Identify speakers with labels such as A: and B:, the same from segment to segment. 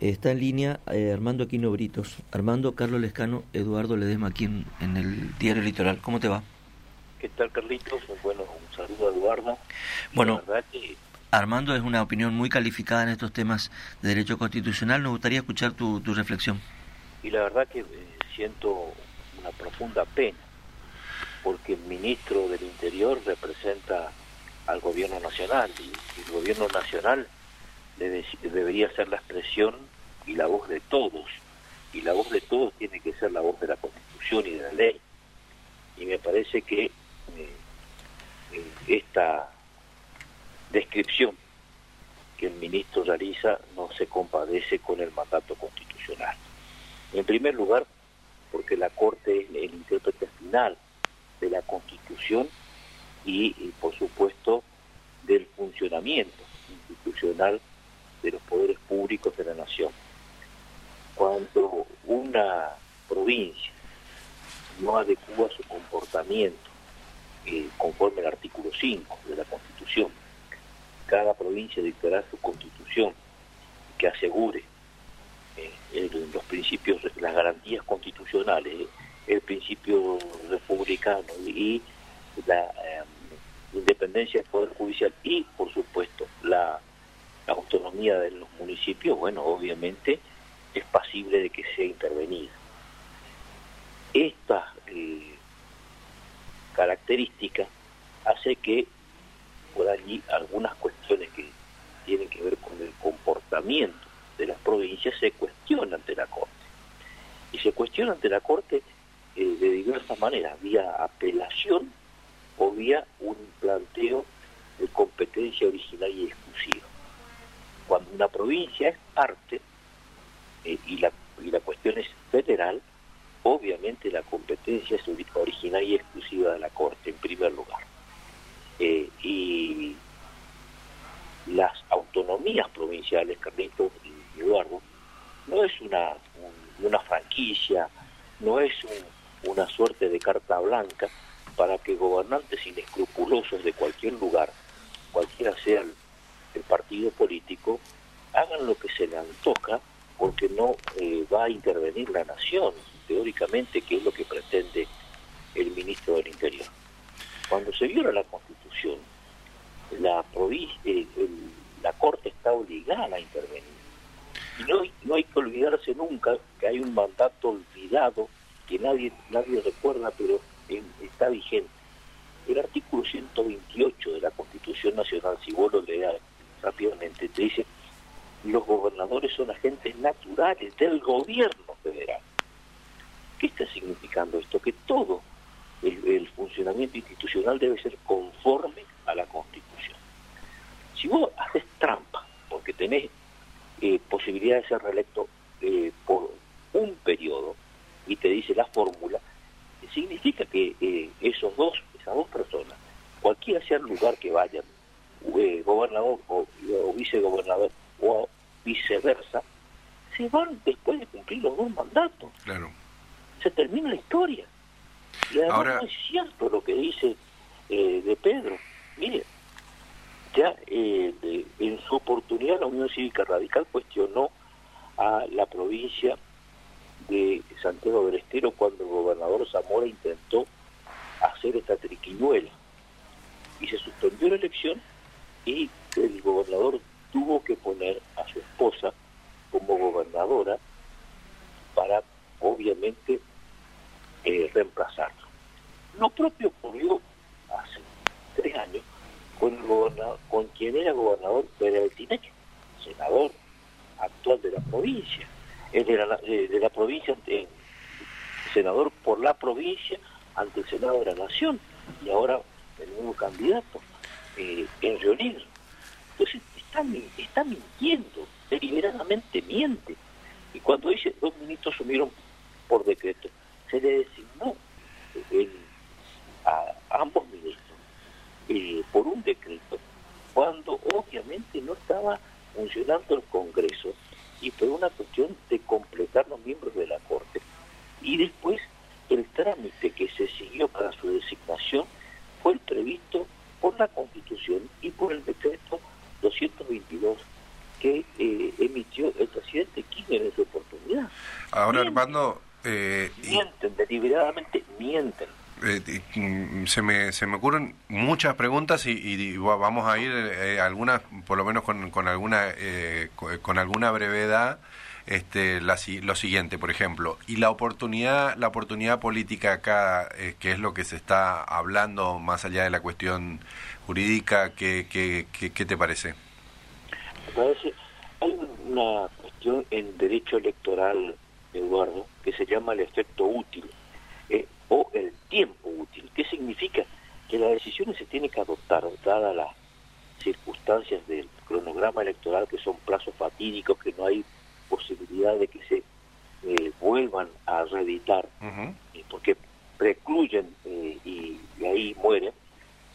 A: Está en línea eh, Armando Aquino Britos. Armando, Carlos Lescano, Eduardo Ledesma aquí en, el Diario Litoral. ¿Cómo te va?
B: ¿Qué tal, Carlitos? Bueno, un saludo a Eduardo.
A: Bueno, Armando es una opinión muy calificada en estos temas de derecho constitucional. Nos gustaría escuchar tu, tu reflexión.
B: Y la verdad que eh, siento una profunda pena, porque el ministro del Interior representa al gobierno nacional y el gobierno nacional debería ser la expresión y la voz de todos. Y la voz de todos tiene que ser la voz de la Constitución y de la ley. Y me parece que eh, eh, esta descripción que el ministro realiza no se compadece con el mandato constitucional. En primer lugar, porque la Corte es el intérprete final de la Constitución y por supuesto, del funcionamiento institucional de los poderes públicos de la nación. Cuando una provincia no adecua su comportamiento eh, conforme al artículo 5 de la Constitución, cada provincia dictará su constitución que asegure eh, los principios, las garantías constitucionales, el principio republicano y la eh, independencia del Poder Judicial y, por supuesto, la autonomía de los municipios, bueno, obviamente es pasible de que sea intervenida. Esta eh, característica hace que por allí algunas cuestiones que tienen que ver con el comportamiento de las provincias se cuestionan ante la Corte. Y se cuestiona ante la Corte eh, de diversas maneras, vía apelación o vía un planteo de competencia original y exclusiva cuando una provincia es parte eh, y, la, y la cuestión es federal, obviamente la competencia es original y exclusiva de la Corte, en primer lugar. Eh, y las autonomías provinciales, Carlitos y Eduardo, no es una, una franquicia, no es una suerte de carta blanca para que gobernantes inescrupulosos de cualquier lugar, cualquiera sea el el partido político hagan lo que se le antoja porque no eh, va a intervenir la nación, teóricamente, que es lo que pretende el ministro del Interior. Cuando se viola la Constitución, la, eh, la Corte está obligada a intervenir. Y no, no hay que olvidarse nunca que hay un mandato olvidado que nadie, nadie recuerda, pero está vigente. El artículo 128 de la Constitución Nacional, si vos lo leas, rápidamente, te dice, los gobernadores son agentes naturales del gobierno federal. ¿Qué está significando esto? Que todo el, funcionamiento institucional debe ser conforme a la Constitución. Si vos haces trampa, porque tenés eh, posibilidad de ser reelecto eh, por un periodo, y te dice la fórmula, significa que eh, esos dos, esas dos personas, cualquiera sea el lugar que vayan, eh, gobernador o, vicegobernador o viceversa, se van después de cumplir los dos mandatos.
C: Claro.
B: Se termina la historia. Y además Ahora... no es cierto lo que dice eh, de Pedro. Mire, ya eh, en su oportunidad la Unión Cívica Radical cuestionó a la provincia de Santiago del Estero cuando el gobernador Zamora intentó hacer esta triquiñuela y se suspendió la elección y el gobernador tuvo que poner a su esposa como gobernadora para obviamente eh, reemplazarlo. Lo propio ocurrió hace tres años con, quien era gobernador Pérez Altinec, senador actual de la provincia, de la, de, la provincia, senador por la provincia ante el Senado de la Nación y ahora el nuevo candidato eh, en reunir. Entonces está, mintiendo, deliberadamente miente. Y cuando dice dos ministros asumieron por decreto, se le designó a, ambos ministros eh, por un decreto, cuando obviamente no estaba funcionando el Congreso y por una cuestión de completar los miembros de la Corte. Y después el trámite que se siguió para su designación fue el previsto por la Constitución y por el decreto 222 que eh, emitió el presidente Kirchner en su oportunidad.
C: Ahora, Armando...
B: Eh, mienten, deliberadamente mienten.
C: Eh, mm, se, me, se me ocurren muchas preguntas y, vamos a ir eh, algunas, por lo menos con, con alguna, eh, con, alguna brevedad. Este, la, lo siguiente, por ejemplo, y la oportunidad, la oportunidad política acá, que es lo que se está hablando más allá de la cuestión jurídica, ¿qué, qué, qué, te parece?
B: Parece, hay una cuestión en derecho electoral, Eduardo, que se llama el efecto útil o el tiempo útil. ¿Qué significa? Que las decisiones se tienen que adoptar, dadas las circunstancias del cronograma electoral, que son plazos fatídicos, que no hay posibilidad de que se eh, vuelvan a reeditar, eh, porque precluyen eh, y, ahí mueren.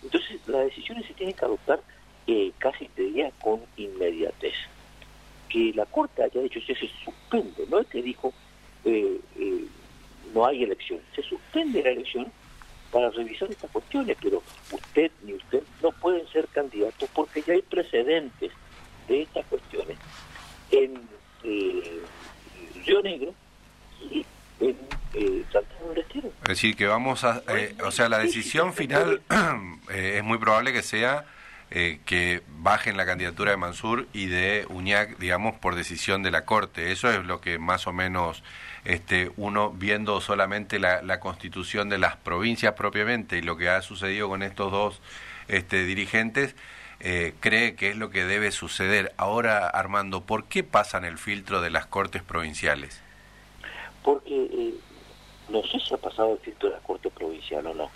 B: Entonces, las decisiones se tienen que adoptar casi te diría con inmediatez. Que la Corte haya dicho, se suspende, no es que dijo no hay elección. Se suspende la elección para revisar estas cuestiones, pero usted ni usted no pueden ser candidatos porque ya hay precedentes de estas cuestiones en eh, Río Negro y en eh, Santiago del Estero.
C: Es decir, que vamos a... Eh, o sea, la decisión final eh, es muy probable que sea eh, que bajen la candidatura de Mansur y de Uñac, digamos, por decisión de la Corte. Eso es lo que más o menos este, uno, viendo solamente la, constitución de las provincias propiamente y lo que ha sucedido con estos dos este, dirigentes, eh, cree que es lo que debe suceder. Ahora, Armando, ¿por qué pasan el filtro de las Cortes provinciales?
B: Porque eh, no sé si ha pasado el filtro de la Corte provincial o no,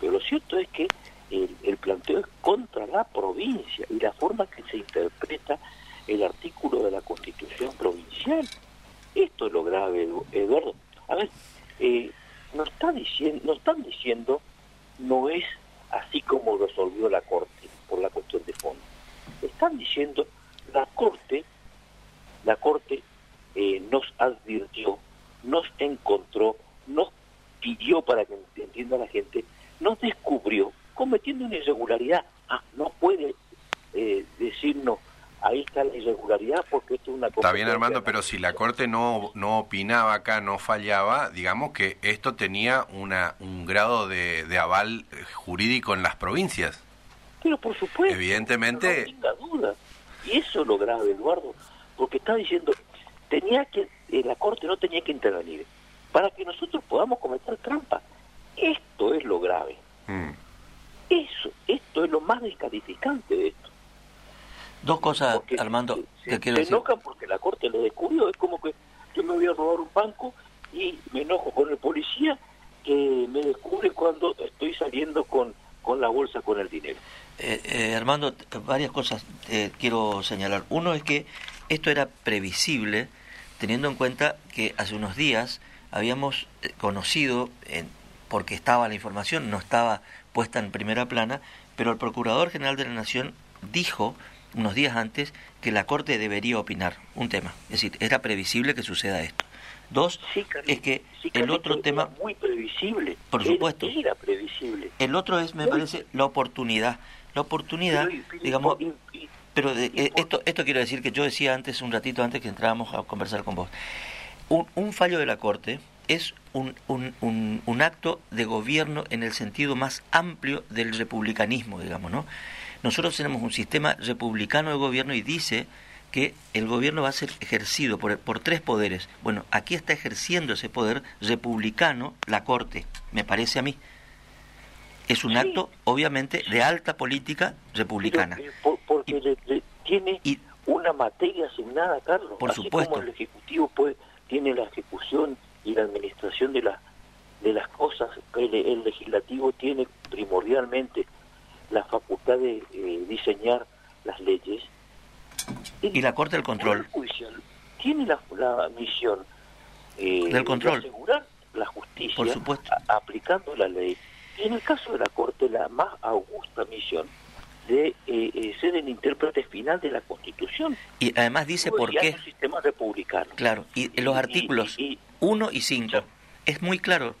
B: pero lo cierto es que el, planteo es contra la provincia y la forma que se interpreta el artículo de la Constitución provincial. Esto es lo grave, Eduardo. A ver, eh, nos, está diciendo, nos están diciendo no es así como resolvió la Corte por la cuestión de fondo. Están diciendo la Corte, la Corte eh, nos advirtió, nos encontró, nos pidió para que entienda la gente, nos descubrió cometiendo una irregularidad. Ah, no puede eh, decirnos, ahí está la irregularidad porque esto es una
C: cosa... Está bien, Armando, pero si la Corte no, no opinaba acá, no fallaba, digamos que esto tenía una, un grado de, de aval jurídico en las provincias.
B: Pero por supuesto.
C: Evidentemente.
B: No tenga duda. Y eso es lo grave, Eduardo, porque está diciendo, tenía que, eh, la Corte no tenía que intervenir para que nosotros podamos cometer trampa. Esto es lo grave. Mm. Eso, esto es lo más descalificante de esto.
A: Dos cosas, Armando,
B: que quiero se enojan porque la corte lo descubrió. Es como que yo me voy a robar un banco y me enojo con el policía que me descubre cuando estoy saliendo con, con la bolsa con el dinero.
A: Eh, eh, Armando, varias cosas eh, quiero señalar. Uno es que esto era previsible teniendo en cuenta que hace unos días habíamos eh, conocido, porque estaba la información, no estaba puesta en primera plana, pero el Procurador General de la Nación dijo unos días antes que la Corte debería opinar un tema. Es decir, era previsible que suceda esto. Dos, es que el otro tema...
B: Muy previsible.
A: Por supuesto.
B: Era previsible.
A: El otro es, me parece, la oportunidad. La oportunidad, digamos... pero eh, esto, esto quiero decir que yo decía antes, un ratito antes que entrábamos a conversar con vos. Un, un fallo de la Corte es un, un, un, acto de gobierno en el sentido más amplio del republicanismo, digamos, ¿no? Nosotros tenemos un sistema republicano de gobierno y dice que el gobierno va a ser ejercido por, por tres poderes. Bueno, aquí está ejerciendo ese poder republicano la Corte, me parece a mí. Es un acto, obviamente, de alta política republicana.
B: Eh, porque tiene una materia asignada, Carlos.
A: Por supuesto.
B: Como el Ejecutivo puede, tiene la ejecución y la administración de, la, de las cosas. El, el legislativo tiene primordialmente la facultad de eh, diseñar las leyes.
A: y la Corte del Control.
B: Judicial tiene la, la misión
A: eh, del control.
B: de asegurar la justicia
A: Por supuesto.
B: aplicando la ley. Y en el caso de la Corte, la más augusta misión de eh, ser el intérprete final de la Constitución.
A: Y además dice por qué.
B: un sistema republicano.
A: Claro, y, los artículos 1 y 5. Es muy claro.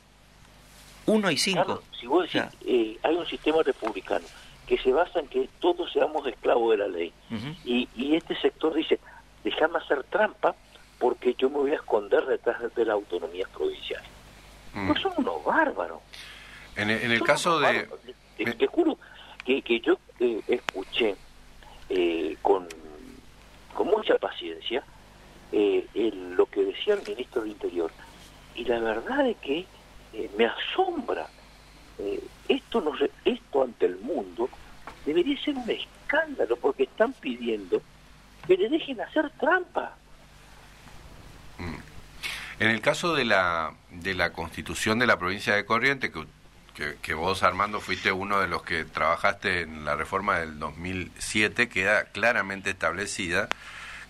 A: 1 y 5.
B: si vos decís, eh, hay un sistema republicano que se basa en que todos seamos esclavos de la ley. y, y este sector dice, déjame hacer trampa porque yo me voy a esconder detrás de la autonomía provincial. Mm. No son unos bárbaros.
C: En el, caso de...
B: Te, juro que, que yo eh, escuché eh, con, con mucha paciencia eh, lo que decía el ministro del Interior. Y la verdad es que eh, me asombra. esto, no esto ante el mundo debería ser un escándalo porque están pidiendo que le dejen hacer trampa.
C: Mm. En el caso de la, de la constitución de la provincia de Corrientes, que que, vos, Armando, fuiste uno de los que trabajaste en la reforma del 2007, queda claramente establecida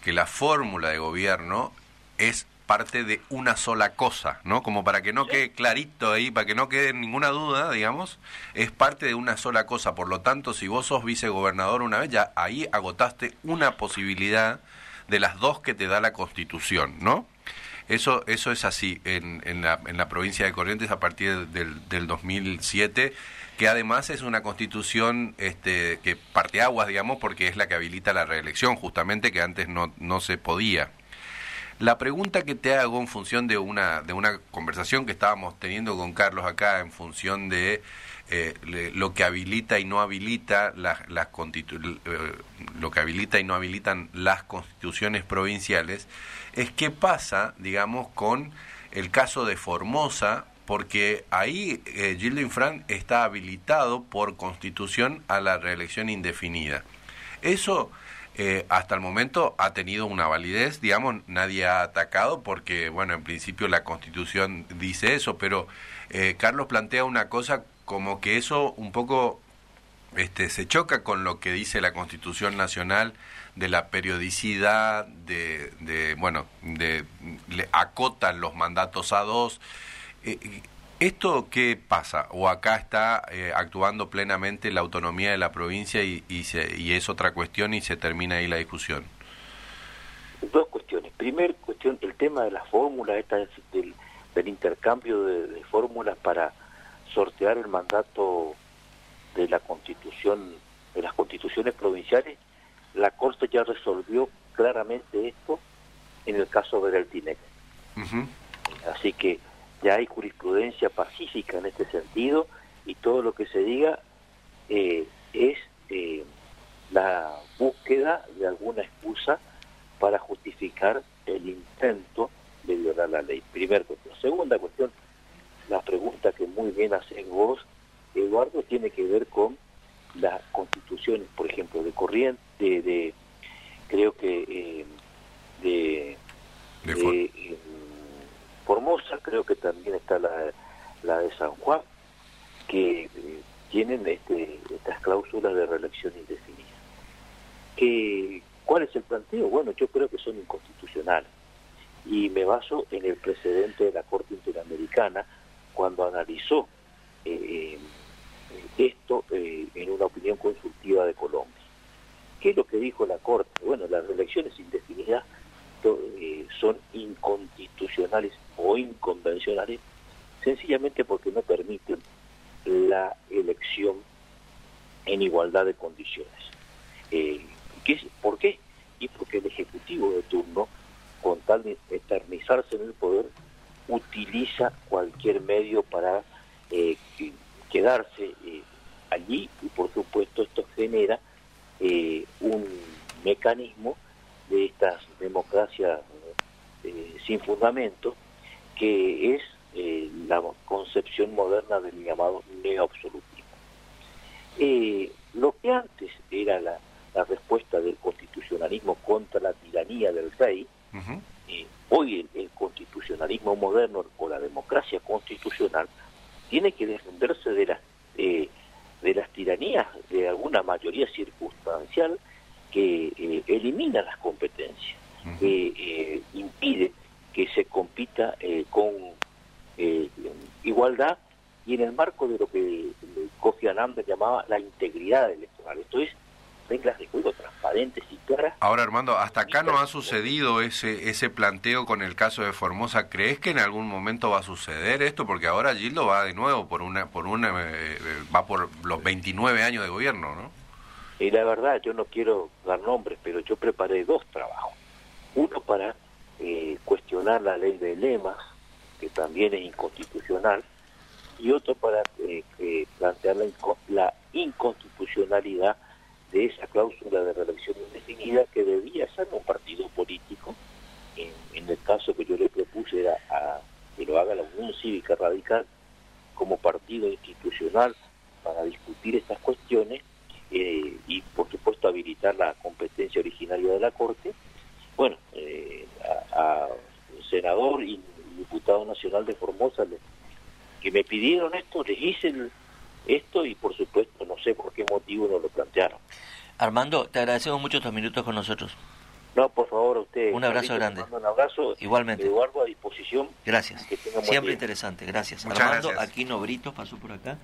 C: que la fórmula de gobierno es parte de una sola cosa, ¿no? Como para que no quede clarito ahí, para que no quede ninguna duda, digamos, es parte de una sola cosa. Por lo tanto, si vos sos vicegobernador una vez, ya ahí agotaste una posibilidad de las dos que te da la Constitución, ¿no? Eso, eso es así en, en, la, en la provincia de Corrientes a partir del, del 2007 que además es una constitución este, que parte aguas, digamos, porque es la que habilita la reelección, justamente que antes no, no se podía. La pregunta que te hago en función de una, de una conversación que estábamos teniendo con Carlos acá, en función de eh, lo que habilita y no habilita las, las eh, lo que habilita y no habilitan las constituciones provinciales es qué pasa digamos con el caso de Formosa porque ahí eh, Gildo está habilitado por constitución a la reelección indefinida. Eso eh, hasta el momento ha tenido una validez, digamos, nadie ha atacado porque, bueno, en principio la Constitución dice eso, pero Carlos plantea una cosa como que eso un poco este, se choca con lo que dice la Constitución Nacional de la periodicidad, de, de bueno, de, le acotan los mandatos a dos. Eh, ¿Esto qué pasa? ¿O acá está eh, actuando plenamente la autonomía de la provincia y, y, y, es otra cuestión y se termina ahí la discusión?
B: Dos cuestiones. Primer cuestión, el tema de la fórmula, esta del, del intercambio de fórmulas para sortear el mandato de la constitución, de las constituciones provinciales, la Corte ya resolvió claramente esto en el caso de Deltinec. Así que ya hay jurisprudencia pacífica en este sentido y todo lo que se diga eh, es eh, la búsqueda de alguna excusa para justificar el intento de violar la ley. Primera cuestión. Segunda cuestión, la pregunta que muy bien haces vos, Eduardo, tiene que ver con las constituciones, por ejemplo, de Corriente, de, creo que eh, de, de, Formosa, creo que también está la, la de San Juan, que eh, tienen este, estas cláusulas de reelección indefinida. Que, ¿Cuál es el planteo? Bueno, yo creo que son inconstitucionales. Y me baso en el precedente de la Corte Interamericana, cuando analizó eh, esto eh, una opinión consultiva de Colombia. ¿Qué es lo que dijo la Corte? Bueno, las elecciones indefinidas eh, son inconstitucionales o inconvencionales sencillamente porque no permiten la elección en igualdad de condiciones. ¿qué, ¿Por qué? Y porque el Ejecutivo de turno, con tal de eternizarse en el poder, utiliza cualquier medio para eh, quedarse eh, allí y por supuesto esto genera eh, un mecanismo de estas democracias sin fundamento que es la concepción moderna del llamado neoabsolutismo. lo que antes era la, respuesta del constitucionalismo contra la tiranía del rey, hoy el, constitucionalismo moderno o la democracia constitucional tiene que defenderse de las eh, de alguna mayoría circunstancial que eh, elimina las competencias, que eh, impide que se compita con igualdad y en el marco de lo que Kofi Annan llamaba la integridad electoral. Esto es reglas de juego transparentes y claras.
C: Ahora, Armando, hasta acá no ha sucedido ese ese planteo con el caso de Formosa. ¿Crees que en algún momento va a suceder esto? Porque ahora Gildo va de nuevo por una por una eh, eh, va por los 29 años de gobierno, ¿no?
B: Y la verdad, yo no quiero dar nombres, pero yo preparé dos trabajos. Uno para eh, cuestionar la ley de lemas, que también es inconstitucional, y otro para eh, plantear la, inconstitucionalidad de esa cláusula de reelección indefinida que debía ser un partido político. En, el caso que yo le propuse era a, que lo haga la Unión Cívica Radical como partido institucional para discutir estas cuestiones eh, y por supuesto habilitar la competencia originaria de la Corte. Bueno, eh, a, senador y diputado nacional de Formosa que me pidieron esto, les hice esto y por supuesto no sé por qué motivo no lo plantearon.
A: Armando, te agradecemos mucho estos minutos con nosotros.
B: No, por favor, a usted.
A: Un abrazo grande.
B: Un abrazo.
A: Igualmente.
B: Eduardo, a disposición.
A: Gracias. Siempre interesante. Gracias. Armando Aquino Brito pasó por acá.